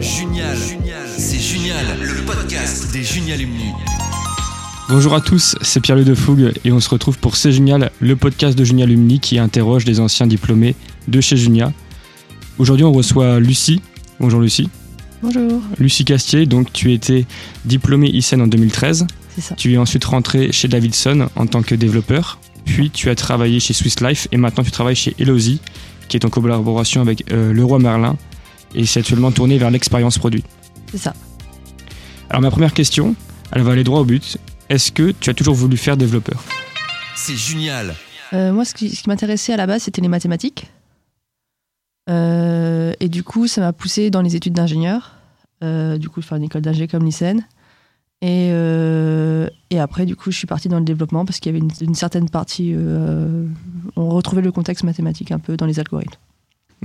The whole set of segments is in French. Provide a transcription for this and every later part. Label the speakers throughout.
Speaker 1: Junial, c'est génial, le podcast des Junialumni.
Speaker 2: Bonjour à tous, c'est Pierre-Louis de Fougue et on se retrouve pour C'est Génial, le podcast de Junialumni qui interroge les anciens diplômés de chez Junia. Aujourd'hui, on reçoit Lucie. Bonjour Lucie.
Speaker 3: Bonjour.
Speaker 2: Lucie Castier, donc tu étais diplômée ICEN en 2013.
Speaker 3: C'est ça.
Speaker 2: Tu es ensuite rentrée chez Davidson en tant que développeur. Puis tu as travaillé chez Swiss Life et maintenant tu travailles chez Elozy, qui est en collaboration avec euh, Leroy Merlin et c'est actuellement tourné vers l'expérience produit.
Speaker 3: C'est ça.
Speaker 2: Alors ma première question, elle va aller droit au but. Est-ce que tu as toujours voulu faire développeur?
Speaker 1: C'est génial.
Speaker 3: Euh, moi, ce qui, ce qui m'intéressait à la base, c'était les mathématiques. Euh, et du coup, ça m'a poussé dans les études d'ingénieur. Euh, du coup, faire une école d'ingé comme lycéenne. Et, euh, et après, du coup, je suis partie dans le développement parce qu'il y avait une, une certaine partie. euh, on retrouvait le contexte mathématique un peu dans les algorithmes.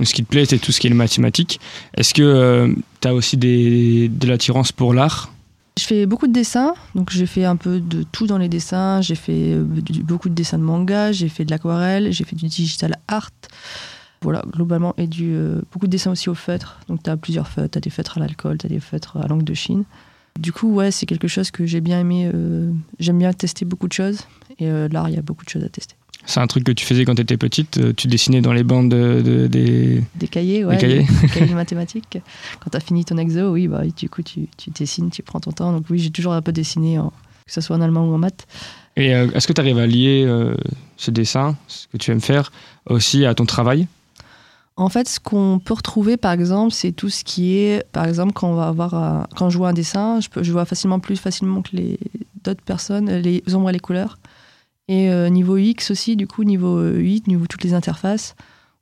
Speaker 2: Ce qui te plaît, c'est tout ce qui est mathématique. Est-ce que tu as aussi des, de l'attirance pour l'art?
Speaker 3: Je fais beaucoup de dessins, donc j'ai fait un peu de tout dans les dessins. J'ai fait euh, beaucoup de dessins de manga, j'ai fait de l'aquarelle, j'ai fait du digital art. Voilà, globalement, et du, euh, beaucoup de dessins aussi au feutre. Donc tu as plusieurs feutres, tu as des feutres à l'alcool, tu as des feutres à langue de Chine. Du coup, ouais, c'est quelque chose que j'ai bien aimé. euh, J'aime bien tester beaucoup de choses, et euh, l'art, il y a beaucoup de choses à tester.
Speaker 2: C'est un truc que tu faisais quand tu étais petite euh, Tu dessinais dans les bandes de- de- des...
Speaker 3: Des cahiers, ouais.
Speaker 2: cahiers.
Speaker 3: Des cahiers de mathématiques. Quand tu as fini ton exo, oui, bah, du coup, tu, tu dessines, tu prends ton temps. Donc oui, j'ai toujours un peu dessiné, en- que ce soit en allemand ou en maths.
Speaker 2: Et euh, est-ce que tu arrives à lier euh, ce dessin, ce que tu aimes faire, aussi à ton travail?
Speaker 3: En fait, ce qu'on peut retrouver, par exemple, c'est tout ce qui est, par exemple, quand on va avoir, un- quand je vois un dessin, je, peux, je vois facilement plus facilement que les d'autres personnes les ombres et les couleurs. Et euh, niveau UX aussi, du coup, niveau euh, UI, niveau toutes les interfaces,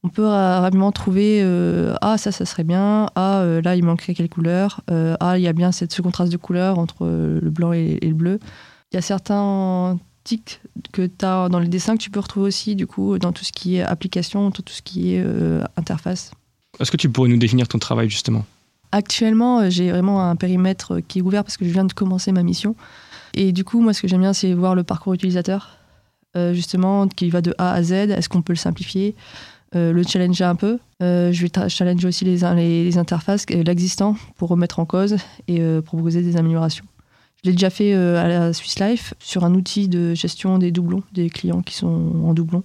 Speaker 3: on peut ra- rapidement trouver euh, ah ça, ça serait bien, ah euh, là il manquerait quelle couleur, euh, ah il y a bien cette, ce contraste de couleur entre euh, le blanc et, et le bleu. Il y a certains tics que tu as dans les dessins que tu peux retrouver aussi du coup dans tout ce qui est application, dans tout ce qui est euh, interface.
Speaker 2: Est-ce que tu pourrais nous définir ton travail justement?
Speaker 3: Actuellement, euh, j'ai vraiment un périmètre euh, qui est ouvert parce que je viens de commencer ma mission. Et du coup, moi, ce que j'aime bien, c'est voir le parcours utilisateur, euh, justement, qui va de A à Z. Est-ce qu'on peut le simplifier euh, Le challenger un peu? Euh, je vais challenger aussi les, les, interfaces, l'existant, pour remettre en cause et proposer des améliorations. Je l'ai déjà fait à la Swiss Life sur un outil de gestion des doublons, des clients qui sont en doublon.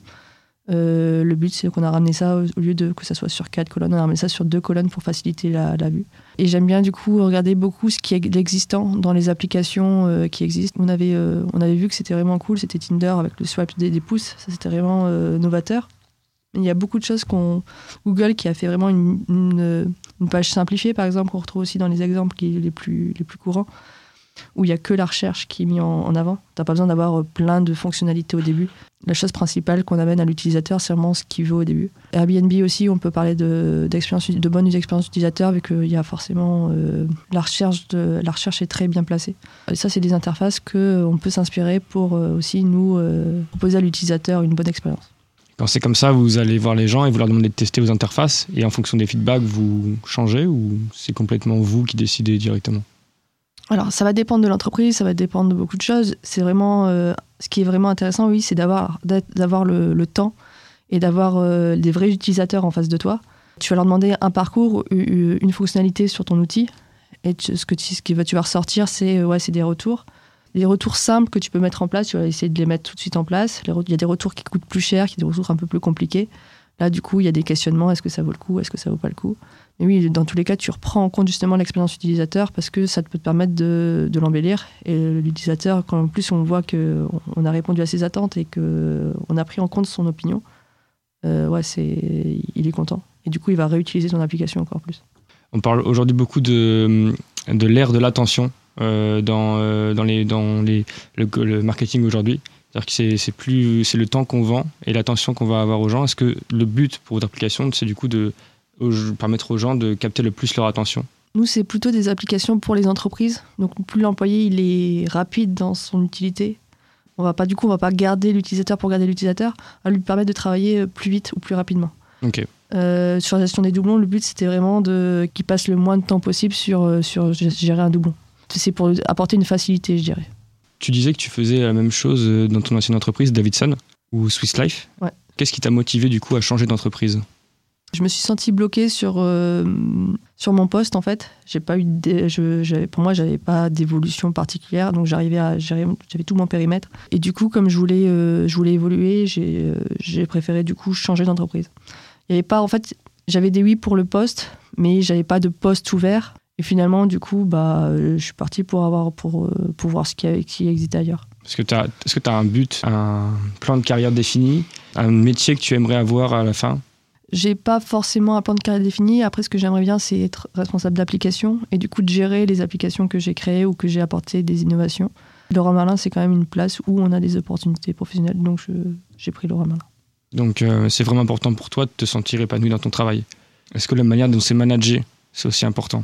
Speaker 3: Euh, le but, c'est qu'on a ramené ça, au lieu de que ça soit sur quatre colonnes, on a ramené ça sur deux colonnes pour faciliter la, la vue. Et j'aime bien du coup regarder beaucoup ce qui est l'existant dans les applications euh, qui existent. On avait, euh, on avait vu que c'était vraiment cool, c'était Tinder avec le swipe des, pouces, ça c'était vraiment euh, novateur. Il y a beaucoup de choses qu'on Google qui a fait vraiment une, une, une page simplifiée par exemple qu'on retrouve aussi dans les exemples qui, les, plus, les plus courants où il y a que la recherche qui est mise en, avant. T'as pas besoin d'avoir euh, plein de fonctionnalités au début. La chose principale qu'on amène à l'utilisateur, c'est vraiment ce qu'il veut au début. Airbnb aussi, on peut parler de, de bonne expérience utilisateur, vu qu'il y a forcément euh, la recherche la recherche est très bien placée. Et ça, c'est des interfaces que euh, on peut s'inspirer pour euh, aussi nous euh, proposer à l'utilisateur une bonne expérience.
Speaker 2: Quand c'est comme ça, vous allez voir les gens et vous leur demandez de tester vos interfaces et en fonction des feedbacks, vous changez ou c'est complètement vous qui décidez directement?
Speaker 3: Alors, ça va dépendre de l'entreprise, ça va dépendre de beaucoup de choses. C'est vraiment euh, ce qui est vraiment intéressant, oui, c'est d'avoir d'avoir le, temps et d'avoir euh, des vrais utilisateurs en face de toi. Tu vas leur demander un parcours, une fonctionnalité sur ton outil, et ce que tu, qui tu vas ressortir, c'est euh, ouais, c'est des retours. Des retours simples que tu peux mettre en place, tu vas essayer de les mettre tout de suite en place. Il y a des retours qui coûtent plus cher, y a des retours un peu plus compliqués. Là, du coup, il y a des questionnements est-ce que ça vaut le coup? Est-ce que ça vaut pas le coup? Oui, dans tous les cas, tu reprends en compte justement l'expérience utilisateur parce que ça peut te permettre de, l'embellir. Et l'utilisateur, quand en plus on voit qu'on on a répondu à ses attentes et qu'on a pris en compte son opinion, euh, ouais, c'est, il est content. Et du coup, il va réutiliser ton application encore plus.
Speaker 2: On parle aujourd'hui beaucoup de, l'ère de l'attention euh, dans, euh, le, marketing aujourd'hui. C'est-à-dire que c'est, le temps qu'on vend et l'attention qu'on va avoir aux gens. Est-ce que le but pour votre application, c'est du coup de permettre aux gens de capter le plus leur attention
Speaker 3: Nous, c'est plutôt des applications pour les entreprises. Donc, plus l'employé il est rapide dans son utilité, on va pas du coup, on va pas garder l'utilisateur pour garder l'utilisateur, on va lui permettre de travailler plus vite ou plus rapidement.
Speaker 2: Ok.
Speaker 3: Euh, sur la gestion des doublons, le but c'était vraiment de qu'il passe le moins de temps possible sur euh, sur gérer un doublon. C'est pour apporter une facilité, je dirais.
Speaker 2: Tu disais que tu faisais la même chose euh, dans ton ancienne entreprise, Davidson ou Swiss Life.
Speaker 3: Ouais.
Speaker 2: Qu'est-ce qui t'a motivé du coup à changer d'entreprise?
Speaker 3: Je me suis sentie bloquée sur, euh, sur mon poste en fait. J'ai pas eu je, pour moi, j'avais pas d'évolution particulière, donc j'arrivais à j'avais tout mon périmètre. Et du coup, comme je voulais, euh, je voulais évoluer, j'ai, euh, préféré du coup changer d'entreprise. Il y avait pas, en fait, j'avais des oui pour le poste, mais j'avais pas de poste ouvert. Et finalement, du coup, bah, euh, je suis partie pour avoir, pour, pour voir ce qui, qui existe ailleurs.
Speaker 2: Est-ce que tu as, tu as un but, un plan de carrière défini, un métier que tu aimerais avoir à la fin?
Speaker 3: J'ai pas forcément un plan de carrière défini. Après, ce que j'aimerais bien, c'est être responsable d'application et du coup de gérer les applications que j'ai créées ou que j'ai apportées des innovations. Laurent Merlin, c'est quand même une place où on a des opportunités professionnelles, donc j'ai pris Laurent Merlin.
Speaker 2: Donc euh, c'est vraiment important pour toi de te sentir épanoui dans ton travail. Est-ce que la manière dont c'est managé, c'est aussi important?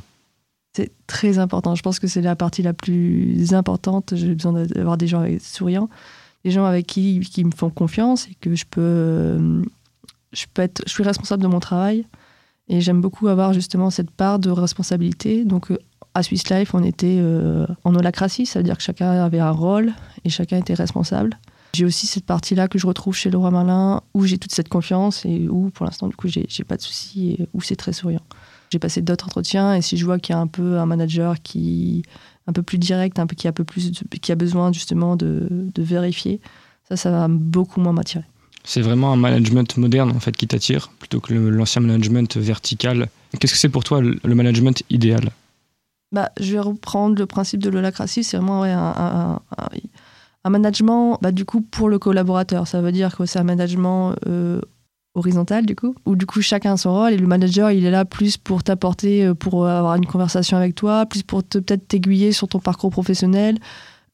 Speaker 3: C'est très important. Je pense que c'est la partie la plus importante. J'ai besoin d'avoir des gens souriants, des gens avec qui, qui me font confiance et que je peux, euh, je suis responsable de mon travail et j'aime beaucoup avoir justement cette part de responsabilité. Donc euh, à Swiss Life, on était euh, en holacratie, ça veut dire que chacun avait un rôle et chacun était responsable. J'ai aussi cette partie-là que je retrouve chez Laura Merlin où j'ai toute cette confiance et où pour l'instant du coup j'ai j'ai pas de soucis et où c'est très souriant. J'ai passé d'autres entretiens et si je vois qu'il y a un peu un manager qui un peu plus direct, un peu qui a un peu plus qui a besoin justement de vérifier, ça ça va beaucoup moins m'attirer.
Speaker 2: C'est vraiment un management moderne en fait qui t'attire plutôt que l'ancien management vertical. Qu'est-ce que c'est pour toi le management idéal?
Speaker 3: Bah, je vais reprendre le principe de l'holacratie, c'est vraiment un management bah, du coup pour le collaborateur. Ça veut dire que c'est un management euh, horizontal du coup, où du coup chacun a son rôle et le manager il est là plus pour t'apporter, euh, pour avoir une conversation avec toi, plus pour te peut-être t'aiguiller sur ton parcours professionnel.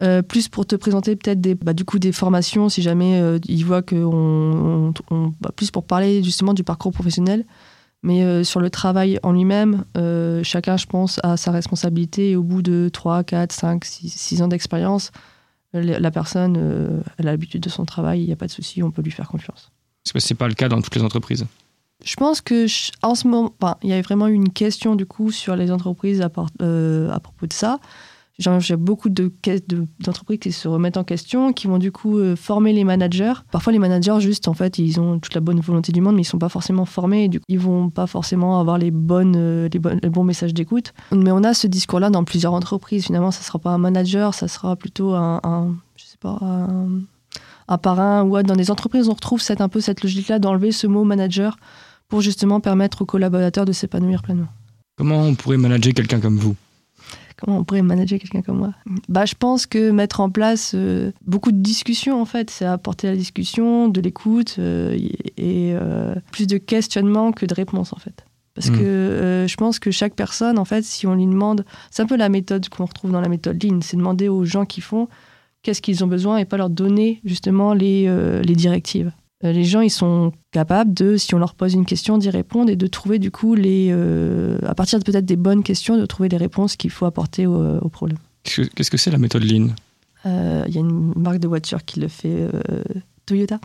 Speaker 3: Euh, plus pour te présenter peut-être des, bah, du coup des formations si jamais euh, il voit que on, on- on- bah, plus pour parler justement du parcours professionnel mais euh, sur le travail en lui-même, euh, chacun, je pense, a sa responsabilité. Et au bout de 3, 4, 5, 6, 6 ans d'expérience, la personne, elle a l'habitude de son travail, il n'y a pas de souci, on peut lui faire confiance.
Speaker 2: C'est pas le cas dans toutes les entreprises.
Speaker 3: Je pense que en ce moment, il y avait vraiment eu une question du coup sur les entreprises à, part- à propos de ça. J'ai beaucoup de que- de- d'entreprises qui se remettent en question, qui vont du coup euh, former les managers. Parfois, les managers, juste, en fait, ils ont toute la bonne volonté du monde, mais ils sont pas forcément formés. Et ils vont pas forcément avoir euh, les, bonnes- les bons messages d'écoute. Mais on a ce discours-là dans plusieurs entreprises. Finalement, ça sera pas un manager, ça sera plutôt un, je sais pas, un parrain ou autre. Dans des entreprises, on retrouve cette, un peu cette logique-là d'enlever ce mot manager pour justement permettre aux collaborateurs de s'épanouir pleinement.
Speaker 2: Comment on pourrait manager quelqu'un comme vous?
Speaker 3: Comment on pourrait manager quelqu'un comme moi bah, Je pense que mettre en place euh, beaucoup de discussions, en fait, c'est apporter la discussion, de l'écoute euh, et euh, plus de questionnement que de réponses, en fait. Parce
Speaker 2: Mm.
Speaker 3: que je pense que chaque personne, en fait, si on lui demande, c'est un peu la méthode qu'on retrouve dans la méthode Lean, c'est demander aux gens qui font qu'est-ce qu'ils ont besoin et pas leur donner justement les, les directives. Euh, les gens, ils sont capables de, si on leur pose une question, d'y répondre et de trouver du coup, les, euh, à partir de peut-être des bonnes questions, de trouver les réponses qu'il faut apporter au, au problème.
Speaker 2: Qu'est-ce que- c'est la méthode Lean?
Speaker 3: Euh, Il y a une marque de voiture qui le fait, euh, Toyota.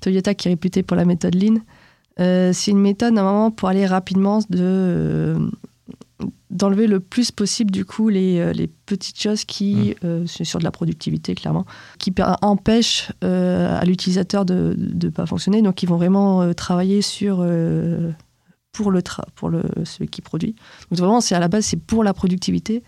Speaker 3: Toyota qui est réputée pour la méthode Lean. Euh, c'est une méthode normalement pour aller rapidement de euh, d'enlever le plus possible du coup les, euh, les petites choses qui euh, c'est sur de la productivité clairement qui empêchent euh, à l'utilisateur de ne pas fonctionner donc ils vont vraiment euh, travailler sur euh, pour le tra- pour le celui qui produit donc vraiment c'est à la base c'est pour la productivité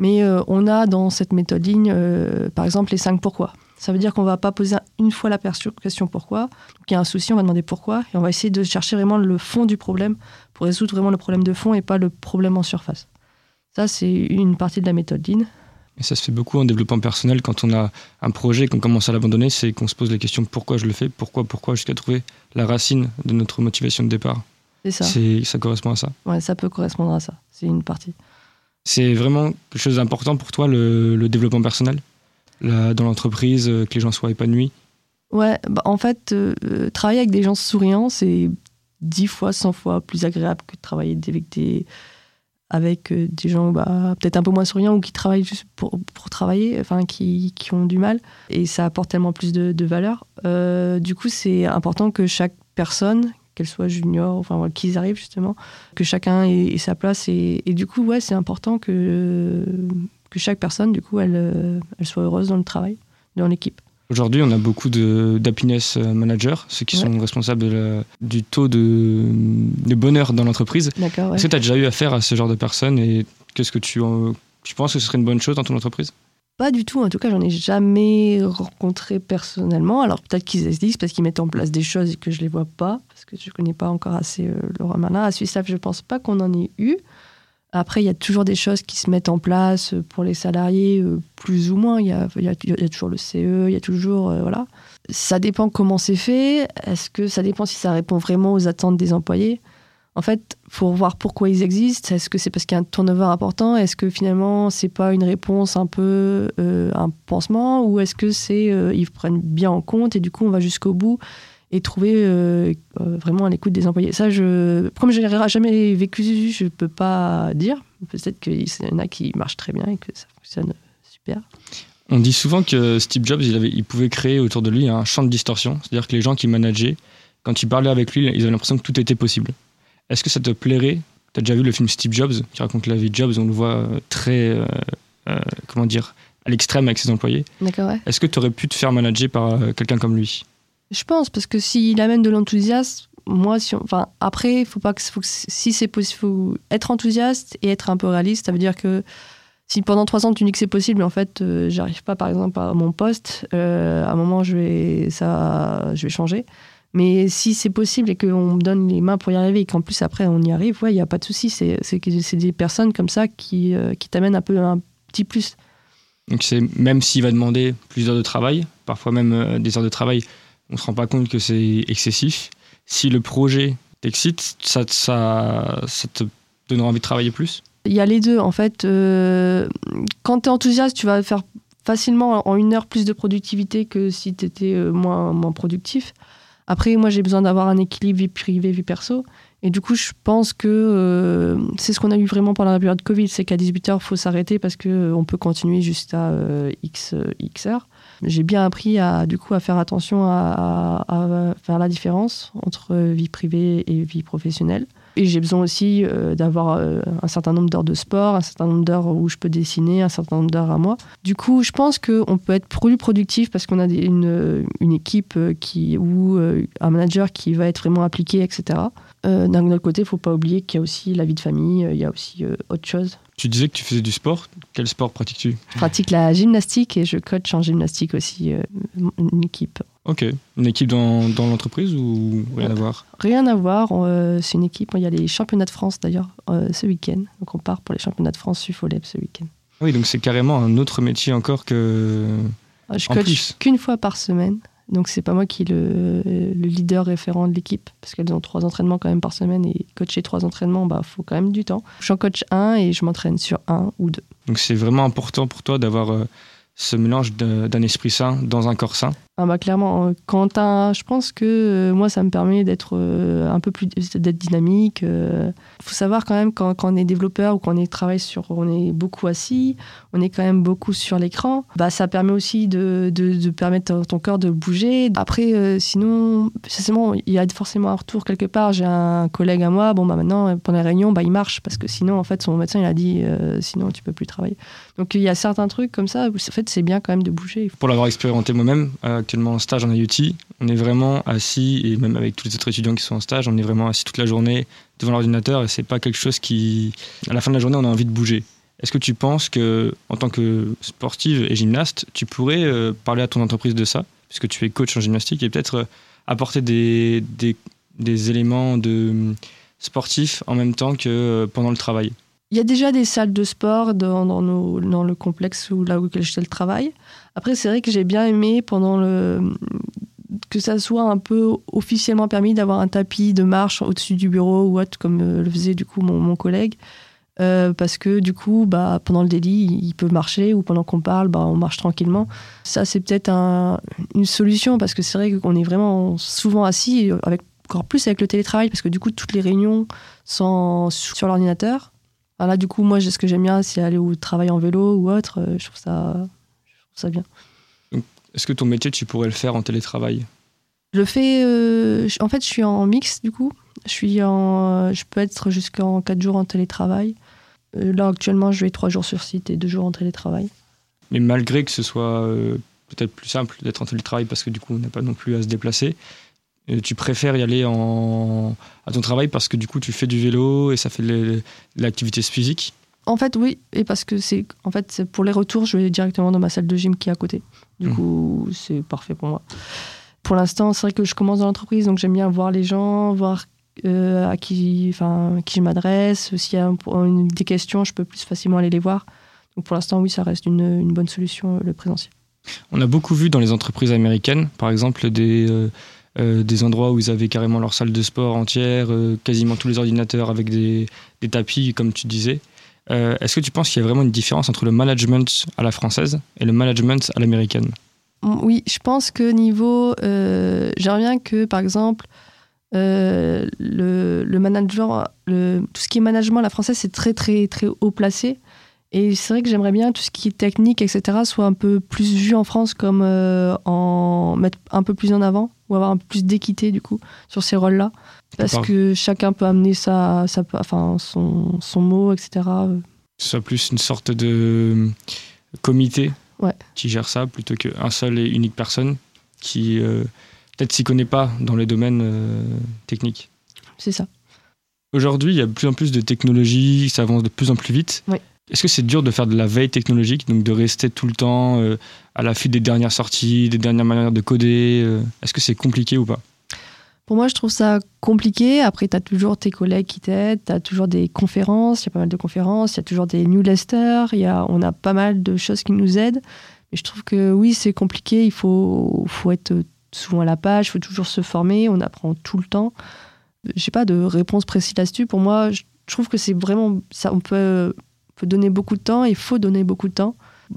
Speaker 3: mais euh, on a dans cette méthode ligne, euh, par exemple, les cinq pourquoi. Ça veut dire qu'on va pas poser une fois la question pourquoi. Donc il y a un souci, on va demander pourquoi, et on va essayer de chercher vraiment le fond du problème pour résoudre vraiment le problème de fond et pas le problème en surface. Ça, c'est une partie de la méthode Lean.
Speaker 2: Et ça se fait beaucoup en développement personnel quand on a un projet et qu'on commence à l'abandonner, c'est qu'on se pose la question pourquoi je le fais, pourquoi, pourquoi, jusqu'à trouver la racine de notre motivation de départ.
Speaker 3: C'est ça.
Speaker 2: C'est- Ça correspond à ça.
Speaker 3: Ouais, ça peut correspondre à ça. C'est une partie.
Speaker 2: C'est vraiment quelque chose d'important pour toi, le, le développement personnel La- Dans l'entreprise, euh, que les gens soient épanouis?
Speaker 3: Ouais, bah, en fait, euh, euh, travailler avec des gens souriants, c'est dix fois, cent fois plus agréable que de travailler avec des, avec euh, des gens bah, peut-être un peu moins souriants ou qui travaillent juste pour, travailler, enfin qui, qui ont du mal. Et ça apporte tellement plus de, valeur. Euh, du coup, c'est important que chaque personne, qu'elle soit junior, enfin qu'ils arrivent justement, que chacun ait, ait sa place. Et, et du coup, ouais, c'est important que, que chaque personne, du coup, elle, euh, elle soit heureuse dans le travail, dans l'équipe.
Speaker 2: Aujourd'hui, on a beaucoup d'happiness managers, ceux qui
Speaker 3: Ouais.
Speaker 2: sont responsables de la- du taux de, de bonheur dans l'entreprise.
Speaker 3: D'accord, ouais.
Speaker 2: Est-ce que tu as déjà eu affaire à ce genre de personnes et qu'est-ce que tu, tu penses que ce serait une bonne chose dans ton entreprise?
Speaker 3: Pas du tout, en tout cas, j'en ai jamais rencontré personnellement. Alors peut-être qu'ils existent parce qu'ils mettent en place des choses et que je les vois pas, parce que je connais pas encore assez euh, Laura Merlin. À Suisse je pense pas qu'on en ait eu. Après, il y a toujours des choses qui se mettent en place pour les salariés, euh, plus ou moins. Il y a, toujours le CE, il y a toujours. euh, voilà. Ça dépend comment c'est fait. Est-ce que ça dépend si ça répond vraiment aux attentes des employés? En fait, pour voir pourquoi ils existent, est-ce que c'est parce qu'il y a un turnover important? Est-ce que finalement, c'est pas une réponse un peu euh, un pansement? Ou est-ce que c'est euh, ils prennent bien en compte et du coup, on va jusqu'au bout et trouver euh, euh, vraiment à l'écoute des employés. Ça, je, comme je n'ai jamais vécu, je peux pas dire. Peut-être qu'il y en a qui marchent très bien et que ça fonctionne super.
Speaker 2: On dit souvent que Steve Jobs, il, avait, il pouvait créer autour de lui un champ de distorsion. C'est-à-dire que les gens qui manageaient, quand tu parlais avec lui, ils avaient l'impression que tout était possible. Est-ce que ça te plairait? Tu as déjà vu le film Steve Jobs, qui raconte la vie de Jobs, on le voit euh, très, euh, euh, comment dire, à l'extrême avec ses employés.
Speaker 3: D'accord, ouais.
Speaker 2: Est-ce que tu aurais pu te faire manager par euh, quelqu'un comme lui?
Speaker 3: Je pense, parce que s'il amène de l'enthousiasme, moi, enfin, après, faut pas que, faut si c'est possible, faut être enthousiaste et être un peu réaliste. Ça veut dire que si pendant trois ans tu dis que c'est possible, mais en fait, euh, j'arrive pas, par exemple, à mon poste, euh, à un moment, je vais, ça, je vais changer. Mais si c'est possible et qu'on me donne les mains pour y arriver et qu'en plus après on y arrive, ouais, il n'y a pas de souci. C'est c'est des personnes comme ça qui, euh, qui t'amènent un peu un petit plus.
Speaker 2: Donc c'est même s'il va demander plus d'heures de travail, parfois même euh, des heures de travail, on se rend pas compte que c'est excessif. Si le projet t'excite, ça, te donnera envie de travailler plus?
Speaker 3: Il y a les deux. En fait, euh, quand tu es enthousiaste, tu vas faire facilement en une heure plus de productivité que si tu étais moins, moins productif. Après, moi, j'ai besoin d'avoir un équilibre vie privée, vie perso. Et du coup, je pense que euh, c'est ce qu'on a eu vraiment pendant la période Covid, c'est qu'à 18h, il faut s'arrêter parce qu'on peut continuer jusqu'à euh, X, euh, X heures. J'ai bien appris à, du coup, à faire attention à, faire la différence entre vie privée et vie professionnelle. Et j'ai besoin aussi euh, d'avoir euh, un certain nombre d'heures de sport, un certain nombre d'heures où je peux dessiner, un certain nombre d'heures à moi. Du coup, je pense qu'on peut être plus productif parce qu'on a une, une équipe euh, qui, ou euh, un manager qui va être vraiment appliqué, etc. Euh, D'un autre côté, il ne faut pas oublier qu'il y a aussi la vie de famille, euh, il y a aussi euh, autre chose.
Speaker 2: Tu disais que tu faisais du sport. Quel sport pratiques-tu?
Speaker 3: Je pratique la gymnastique et je coach en gymnastique aussi euh, une équipe.
Speaker 2: Ok. Une équipe dans, dans l'entreprise ou rien à voir?
Speaker 3: Rien à voir, c'est une équipe. Il y a les championnats de France d'ailleurs ce week-end. Donc on part pour les championnats de France UFOLEB ce week-end.
Speaker 2: Oui, donc c'est carrément un autre métier encore que.
Speaker 3: Je
Speaker 2: En
Speaker 3: coach qu'une fois par semaine. Donc c'est pas moi qui est le, le leader référent de l'équipe parce qu'elles ont trois entraînements quand même par semaine et coacher trois entraînements, bah faut quand même du temps. J'en coach un et je m'entraîne sur un ou deux.
Speaker 2: Donc c'est vraiment important pour toi d'avoir euh, ce mélange d'un esprit sain dans un corps sain.
Speaker 3: Ah bah clairement, euh, quand je pense que euh, moi ça me permet d'être euh, un peu plus d'être dynamique. Il faut savoir quand même quand, quand on est développeur ou quand on est travaille sur, on est beaucoup assis, on est quand même beaucoup sur l'écran. Bah ça permet aussi de, de, de permettre ton corps de bouger. Après sinon, forcément il y a forcément un retour quelque part. J'ai un collègue à moi, bon bah maintenant pendant les réunions bah il marche parce que sinon en fait son médecin il a dit sinon tu peux plus travailler. Donc il y a certains trucs comme ça. En fait c'est bien quand même de bouger.
Speaker 2: Pour l'avoir expérimenté moi-même, euh, actuellement en stage en IoT, on est vraiment assis, et même avec tous les autres étudiants qui sont en stage, on est vraiment assis toute la journée devant l'ordinateur et c'est pas quelque chose qui. À la fin de la journée, on a envie de bouger. Est-ce que tu penses que, en tant que sportive et gymnaste, tu pourrais euh, parler à ton entreprise de ça, puisque tu es coach en gymnastique, et peut-être euh, apporter des, des, éléments de sportifs en même temps que pendant le travail?
Speaker 3: Il y a déjà des salles de sport dans, le complexe où, là où je le travail. Après, c'est vrai que j'ai bien aimé pendant le que ça soit un peu officiellement permis d'avoir un tapis de marche au-dessus du bureau ou autre, comme euh, le faisait du coup mon, mon collègue. Euh, parce que du coup, bah, pendant le délit, il peut marcher ou pendant qu'on parle, bah, on marche tranquillement. Ça, c'est peut-être un- une solution parce que c'est vrai qu'on est vraiment souvent assis, avec, encore plus avec le télétravail, parce que du coup, toutes les réunions sont sur l'ordinateur. Alors là, du coup, moi, ce que j'aime bien, c'est aller au travail en vélo ou autre. euh, Je trouve ça, je trouve ça bien.
Speaker 2: Est-ce que ton métier, tu pourrais le faire en télétravail?
Speaker 3: Je le fais. euh, en fait, je suis en mix, du coup. Je, suis en, je peux être jusqu'en 4 jours en télétravail. Euh, là, actuellement, je vais 3 jours sur site et 2 jours en télétravail.
Speaker 2: Mais malgré que ce soit euh, peut-être plus simple d'être en télétravail parce que du coup, on n'a pas non plus à se déplacer. Tu préfères y aller en, à ton travail parce que du coup, tu fais du vélo et ça fait de l'activité physique?
Speaker 3: En fait, oui, et parce que c'est en fait, pour les retours, je vais directement dans ma salle de gym qui est à côté. Du
Speaker 2: Mhm.
Speaker 3: coup, c'est parfait pour moi. Pour l'instant, c'est vrai que je commence dans l'entreprise, donc j'aime bien voir les gens, voir euh, à qui, enfin, qui je m'adresse. S'il y a une- des questions, je peux plus facilement aller les voir. Donc pour l'instant, oui, ça reste une, une bonne solution, euh, le présentiel.
Speaker 2: On a beaucoup vu dans les entreprises américaines, par exemple, des, euh, euh, des endroits où ils avaient carrément leur salle de sport entière, euh, quasiment tous les ordinateurs avec des, tapis, comme tu disais. Euh, Est-ce que tu penses qu'il y a vraiment une différence entre le management à la française et le management à l'américaine?
Speaker 3: Mm, Oui, je pense que niveau. J'aimerais bien que, par exemple, le, manager, le, tout ce qui est management à la française, c'est très, très, très haut placé. Et c'est vrai que j'aimerais bien tout ce qui est technique, etc., soit un peu plus vu en France comme en mettre un peu plus en avant ou avoir un peu plus d'équité, du coup, sur ces rôles-là. Parce que chacun peut amener sa, sa, enfin, son, son mot, etc.
Speaker 2: Que ce soit plus une sorte de euh, comité
Speaker 3: Ouais.
Speaker 2: qui gère ça plutôt qu'un seul et unique personne qui euh, peut-être s'y connaît pas dans les domaines euh, techniques.
Speaker 3: C'est ça.
Speaker 2: Aujourd'hui, il y a de plus en plus de technologies, ça avance de plus en plus vite. Est-ce que c'est dur de faire de la veille technologique, donc de rester tout le temps euh, à l'affût des dernières sorties, des dernières manières de coder euh, Est-ce que c'est compliqué ou pas?
Speaker 3: Pour moi, je trouve ça compliqué. Après, tu as toujours tes collègues qui t'aident, tu as toujours des conférences, il y a pas mal de conférences, il y a toujours des newsletters, y a, on a pas mal de choses qui nous aident. Mais je trouve que oui, c'est compliqué, il faut, faut être souvent à la page, il faut toujours se former, on apprend tout le temps. J'ai pas de réponse précise là-dessus. Pour moi, je trouve que c'est vraiment ça. On peut, peut donner beaucoup de temps, il faut donner beaucoup de temps.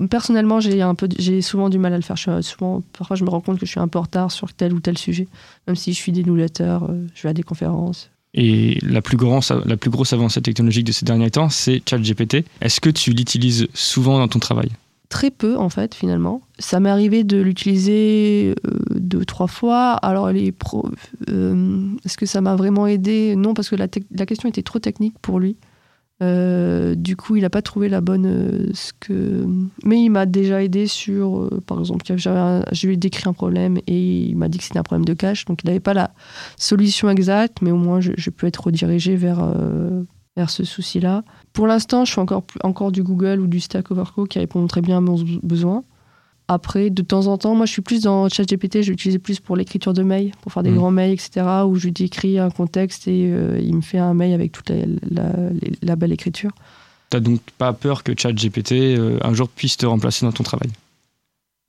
Speaker 3: Personnellement, j'ai un peu, j'ai souvent du mal à le faire. Je souvent, parfois, je me rends compte que je suis un peu en retard sur tel ou tel sujet, même si je suis des newsletters, euh, je vais à des conférences.
Speaker 2: Et la plus, grosse, la plus grosse avancée technologique de ces derniers temps, c'est ChatGPT. Est-ce que tu l'utilises souvent dans ton travail?
Speaker 3: Très peu, en fait, finalement. Ça m'est arrivé de l'utiliser euh, deux, trois fois. Alors, les pro, euh, est-ce que ça m'a vraiment aidé? Non, parce que la question était trop technique pour lui. Euh, du coup, il n'a pas trouvé la bonne. euh, ce que... Mais il m'a déjà aidé sur, euh, par exemple, un- je lui ai décrit un problème et il m'a dit que c'était un problème de cache. Donc, il n'avait pas la solution exacte, mais au moins, je, peux être redirigé vers, vers ce souci-là. Pour l'instant, je suis encore, encore du Google ou du Stack Overflow qui répond très bien à mes besoins. Après, de temps en temps, moi, je suis plus dans ChatGPT, je l'utilise plus pour l'écriture de mails, pour faire des
Speaker 2: Mhm.
Speaker 3: grands mails, etc., où je lui décris un contexte et euh, il me fait un mail avec toute la, la- les- la belle écriture.
Speaker 2: T'as donc pas peur que ChatGPT euh, un jour puisse te remplacer dans ton travail?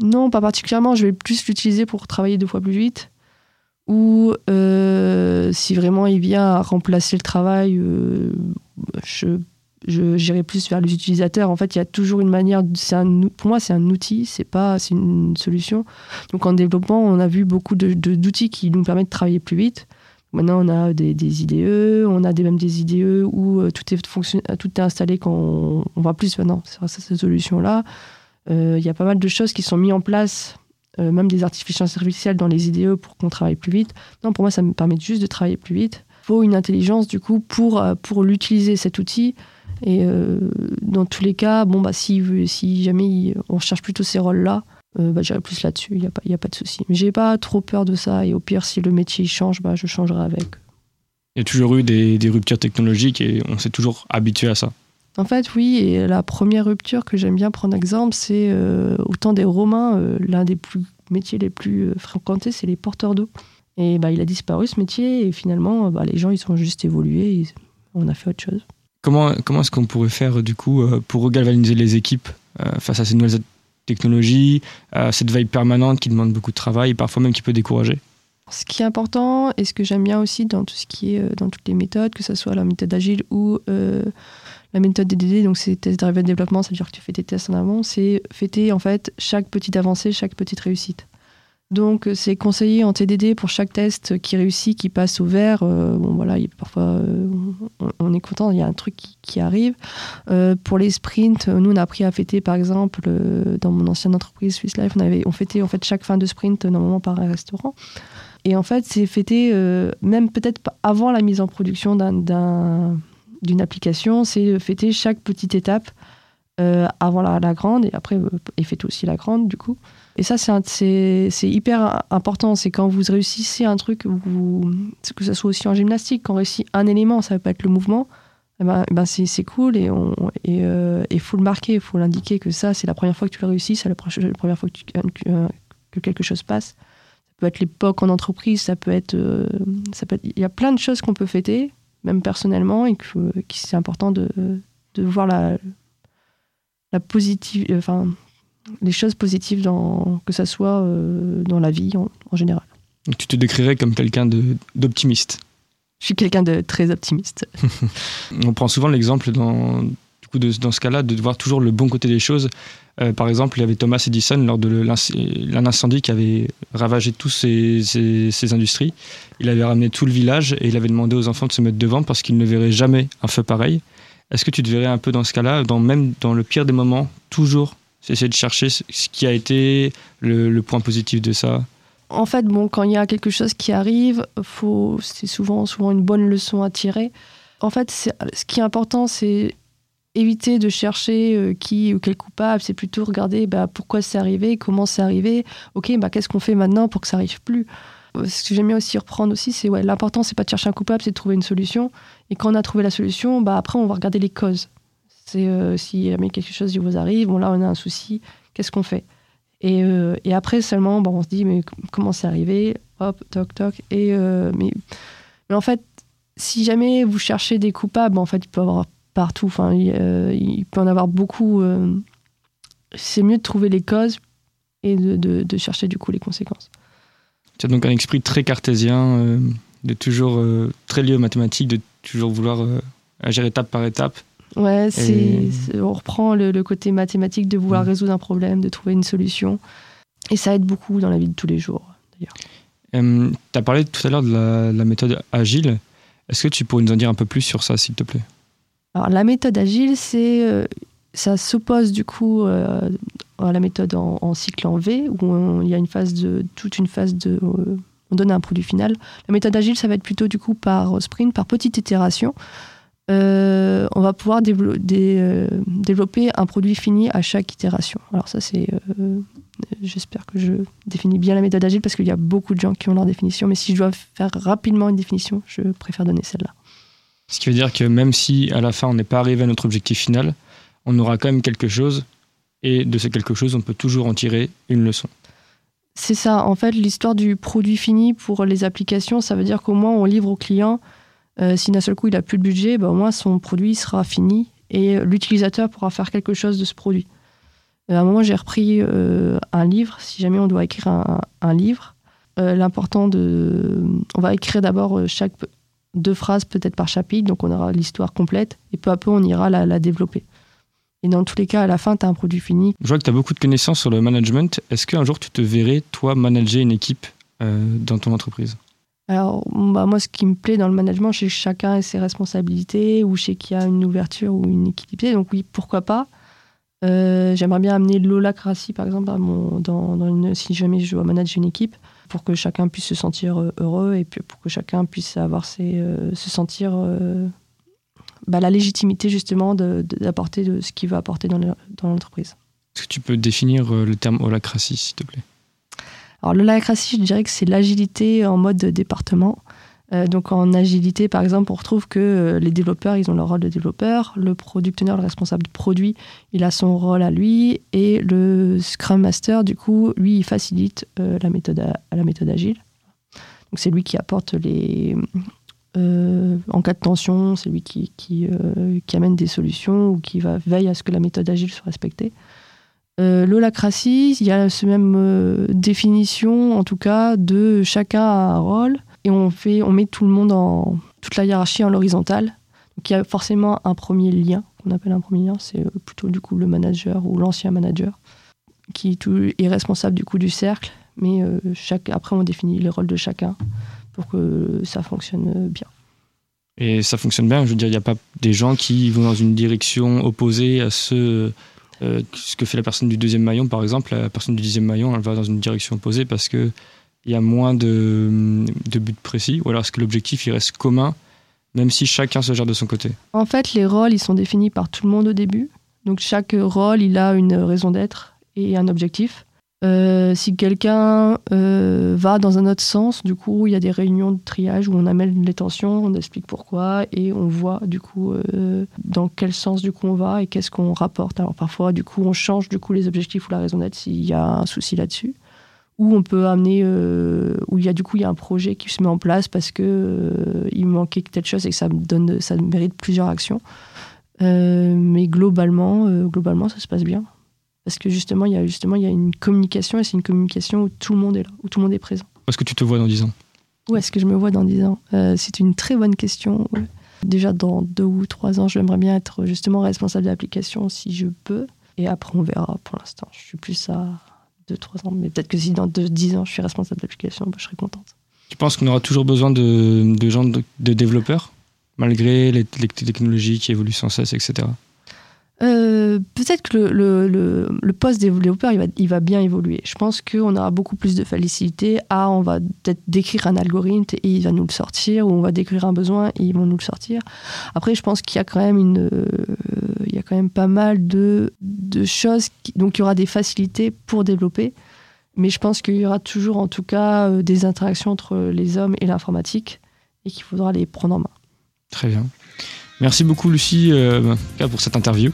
Speaker 3: Non, pas particulièrement. Je vais plus l'utiliser pour travailler deux fois plus vite. Ou euh, si vraiment il vient à remplacer le travail, euh, je- j'irai plus vers les utilisateurs. En fait, il y a toujours une manière. Un, ou- pour moi, c'est un outil, c'est pas une solution. Donc, en développement, on a vu beaucoup de- de- d'outils qui nous permettent de travailler plus vite. Maintenant, on a des, IDE, on a des, même des IDE où euh, tout, est fonction- tout est installé quand on, on va plus maintenant sur cette solution-là. Euh, Il y a pas mal de choses qui sont mises en place, euh, même des artificiels artificielles dans les IDE pour qu'on travaille plus vite. Non, pour moi, ça me permet juste de travailler plus vite. Il faut une intelligence, du coup, pour, euh, pour l'utiliser, cet outil. Et euh, dans tous les cas, bon, bah, si, si jamais il- on cherche plutôt ces rôles-là, euh, bah, j'irai plus là-dessus, il n'y a, pas- y a pas de souci. Mais j'ai pas trop peur de ça. Et au pire, si le métier il change, bah, je changerai avec.
Speaker 2: Il y a toujours eu des, des ruptures technologiques et on s'est toujours habitué à ça.
Speaker 3: En fait, oui, et la première rupture que j'aime bien prendre exemple, c'est euh, au temps des Romains, euh, l'un des plus métiers les plus fréquentés, c'est les porteurs d'eau. Et bah, il a disparu ce métier, et finalement, bah, les gens, ils ont juste évolué, et on a fait autre chose.
Speaker 2: Comment, comment est-ce qu'on pourrait faire du coup euh, pour regalvaniser les équipes euh, face à ces nouvelles technologies, cette veille permanente qui demande beaucoup de travail et parfois même qui peut décourager?
Speaker 3: Ce qui est important, et ce que j'aime bien aussi dans tout ce qui est euh, dans toutes les méthodes, que ce soit la méthode agile ou la méthode DDD, donc c'est test driven développement, c'est-à-dire que tu fais tes tests en amont, c'est fêter en fait chaque petite avancée, chaque petite réussite. Donc euh, c'est conseillé en TDD pour chaque test qui réussit, qui passe au vert. euh, bon voilà, parfois euh, on, est content, il y a un truc qui, arrive. Pour les sprints, nous on a appris à fêter par exemple dans mon ancienne entreprise Swiss Life, on avait on fêtait en fait chaque fin de sprint normalement par un restaurant. Et en fait, c'est fêté même peut-être avant la mise en production d'un- d'un- d'une application, c'est fêter chaque petite étape avant la, la grande, et après, et faites aussi la grande, du coup. Et ça, c'est hyper important. C'est quand vous réussissez un truc, que ce soit aussi en gymnastique, quand on réussit un élément, ça peut être le mouvement, eh ben, eh ben c'est cool et il euh, faut le marquer, il faut l'indiquer que ça, c'est la première fois que tu le réussis, c'est la, pre- la première fois euh, que quelque chose passe. Ça peut être l'époque en entreprise, ça peut être. euh, ça peut être- il y a plein de choses qu'on peut fêter, même personnellement, et que, c'est important de, de voir la, la positive. Enfin, les choses positives dans, que ça soit euh, dans la vie en, en général.
Speaker 2: Donc, tu te décrirais comme quelqu'un d'optimiste.
Speaker 3: Je suis quelqu'un de très optimiste.
Speaker 2: On prend souvent l'exemple dans, du coup, de- dans ce cas-là de voir toujours le bon côté des choses. Euh, par exemple, il y avait Thomas Edison lors de l'inc- l'un incendie qui avait ravagé toutes ces industries. Il avait ramené tout le village et il avait demandé aux enfants de se mettre devant parce qu'ils ne verraient jamais un feu pareil. Est-ce que tu te verrais un peu dans ce cas-là, dans, même dans le pire des moments, toujours essayer de chercher ce qui a été le, point positif de ça
Speaker 3: En fait, bon, quand il y a quelque chose qui arrive, c'est souvent, souvent une bonne leçon à tirer. En fait, c'est- ce qui est important, c'est éviter de chercher euh, qui ou quel coupable. C'est plutôt regarder bah, pourquoi c'est arrivé, comment c'est arrivé. Ok, bah, qu'est-ce qu'on fait maintenant pour que ça arrive plus? Euh, Ce que j'aime bien aussi reprendre aussi, c'est ouais, l'important, c'est pas de chercher un coupable, c'est de trouver une solution. Et quand on a trouvé la solution, bah, après, on va regarder les causes. C'est euh, si jamais quelque chose vous arrive, bon là, on a un souci, qu'est-ce qu'on fait? Et, euh, et après seulement, bon, on se dit, mais comment c'est arrivé? Hop, toc, toc. Et, euh, mais, mais en fait, si jamais vous cherchez des coupables, en fait, il peut y avoir partout. Enfin, il, peut en avoir beaucoup. euh, c'est mieux de trouver les causes et de, de- de chercher du coup les conséquences.
Speaker 2: Tu as donc un esprit très cartésien, de toujours très lié aux mathématiques, de toujours vouloir agir étape par étape.
Speaker 3: Ouais,
Speaker 2: Et-
Speaker 3: on reprend le, le côté mathématique de vouloir
Speaker 2: Mm.
Speaker 3: résoudre un problème, de trouver une solution. Et ça aide beaucoup dans la vie de tous les jours.
Speaker 2: tu as parlé tout à l'heure de la, la méthode agile. Est-ce que tu pourrais nous en dire un peu plus sur ça, s'il te plaît?
Speaker 3: Alors la méthode agile, c'est euh, ça s'oppose du coup euh, à la méthode en, en cycle en V où il y a une phase de toute une phase de euh, on donne un produit final. La méthode agile, ça va être plutôt du coup par sprint, par petite itération. Euh, on va pouvoir euh, développer un produit fini à chaque itération. Alors ça, c'est, euh, j'espère que je définis bien la méthode agile parce qu'il y a beaucoup de gens qui ont leur définition. Mais si je dois faire rapidement une définition, je préfère donner celle-là.
Speaker 2: Ce qui veut dire que même si à la fin on n'est pas arrivé à notre objectif final, on aura quand même quelque chose, et de ce quelque chose, on peut toujours en tirer une leçon.
Speaker 3: C'est ça, en fait, l'histoire du produit fini pour les applications, ça veut dire qu'au moins on livre au client, euh, si d'un seul coup il n'a plus de budget, bah, au moins son produit sera fini et l'utilisateur pourra faire quelque chose de ce produit. Euh, à un moment, j'ai repris euh, un livre, si jamais on doit écrire un, livre, l'important de... On va écrire d'abord chaque deux phrases peut-être par chapitre, donc on aura l'histoire complète, et peu à peu on ira la, la développer. Et dans tous les cas, à la fin, tu as un produit fini
Speaker 2: Je vois que tu as beaucoup de connaissances sur le management. Est-ce qu'un jour tu te verrais, toi, manager une équipe dans ton entreprise?
Speaker 3: Alors, bah, moi, ce qui me plaît dans le management, c'est que chacun a ses responsabilités, ou sais qu'il y a une ouverture ou une équité. Donc oui, pourquoi pas. Euh, J'aimerais bien amener l'holacratie, par exemple, mon, dans, si jamais je dois manager une équipe, pour que chacun puisse se sentir euh, heureux et pour que chacun puisse avoir ses, euh, se sentir bah, la légitimité justement d'apporter de, ce qu'il veut apporter dans le- dans l'entreprise.
Speaker 2: Est-ce que tu peux définir le terme holacratie, s'il te plaît?
Speaker 3: Alors, l'holacratie, je dirais que c'est l'agilité en mode département. Euh, donc, en agilité, par exemple, on retrouve que euh, les développeurs, ils ont leur rôle de développeur. Le product owner, le responsable de produit, il a son rôle à lui. Et le Scrum Master, du coup, lui, il facilite euh, la, méthode la méthode agile. Donc, c'est lui qui apporte les. en cas de tension, c'est lui qui, qui amène des solutions ou qui va veille à ce que la méthode agile soit respectée. Euh, il y a ce même euh, définition, en tout cas, de chacun a un rôle et on, fait, on met tout le monde en toute la hiérarchie en l'horizontale. Donc il y a forcément un premier lien, qu'on appelle un premier lien, c'est euh, plutôt du coup le manager ou l'ancien manager qui tout- est responsable du coup du cercle, mais euh, chaque, après on définit les rôles de chacun pour que ça fonctionne bien.
Speaker 2: Et ça fonctionne bien. Je veux dire, il n'y a pas des gens qui vont dans une direction opposée à ce, euh, ce que fait la personne du deuxième maillon, par exemple. La personne du dixième maillon, elle va dans une direction opposée parce que il y a moins de, de buts précis. Ou alors est-ce que l'objectif il reste commun, même si chacun se gère de son côté?
Speaker 3: En fait, les rôles, ils sont définis par tout le monde au début. Donc chaque rôle, il a une raison d'être et un objectif. Euh, si quelqu'un euh, va dans un autre sens, du coup, il y a des réunions de triage où on amène les tensions, on explique pourquoi et on voit du coup euh, dans quel sens du coup on va et qu'est-ce qu'on rapporte. Alors parfois, du coup, on change du coup les objectifs ou la raison d'être s'il y a un souci là-dessus. Ou on peut amener, où il y a du coup il y a un projet qui se met en place parce que il manquait telle chose et que ça ça mérite plusieurs actions. mais globalement, globalement, ça se passe bien. Parce que justement, il y a, justement, il y a une communication et c'est une communication où tout le monde est là, où tout le monde est présent.
Speaker 2: Où est-ce que tu te vois dans 10 ans?
Speaker 3: Où est-ce que je me vois dans 10 ans? Euh, C'est une très bonne question. Déjà, dans deux ou trois ans, j'aimerais bien être justement responsable d'application si je peux. Et après, on verra pour l'instant. Je suis plus à 2-3 ans. Mais peut-être que si dans 10 ans, je suis responsable d'application, bah, je serai contente.
Speaker 2: Tu penses qu'on aura toujours besoin de, de gens, de, de développeurs, malgré les, les technologies qui évoluent sans cesse, etc.
Speaker 3: Euh, peut-être que le, le, le, poste développeur, il va, il va bien évoluer. Je pense qu'on aura beaucoup plus de facilité à, on va peut-être décrire un algorithme et il va nous le sortir, ou on va décrire un besoin et ils vont nous le sortir. Après, je pense qu'il y a quand même une, euh, il y a quand même pas mal de, choses, donc il y aura des facilités pour développer. Mais je pense qu'il y aura toujours, en tout cas, euh, des interactions entre les hommes et l'informatique et qu'il faudra les prendre en main.
Speaker 2: Très bien. Merci beaucoup Lucie euh, pour cette interview.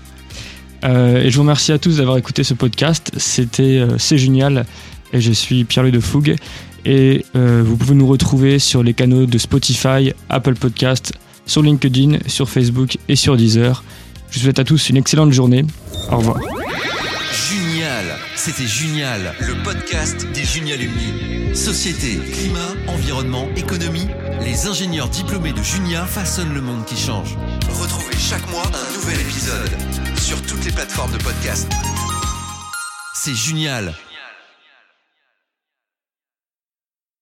Speaker 2: Euh, et je vous remercie à tous d'avoir écouté ce podcast. C'était euh, C'est génial et je suis Pierre-Louis de Fougue. Et vous pouvez nous retrouver sur les canaux de Spotify, Apple Podcast, sur LinkedIn, sur Facebook et sur Deezer. Je vous souhaite à tous une excellente journée. Au revoir.
Speaker 1: C'était Junial, le podcast des Junialumni. Société, climat, environnement, économie, les ingénieurs diplômés de Junia façonnent le monde qui change. Retrouvez chaque mois un nouvel épisode sur toutes les plateformes de podcast. C'est Junial,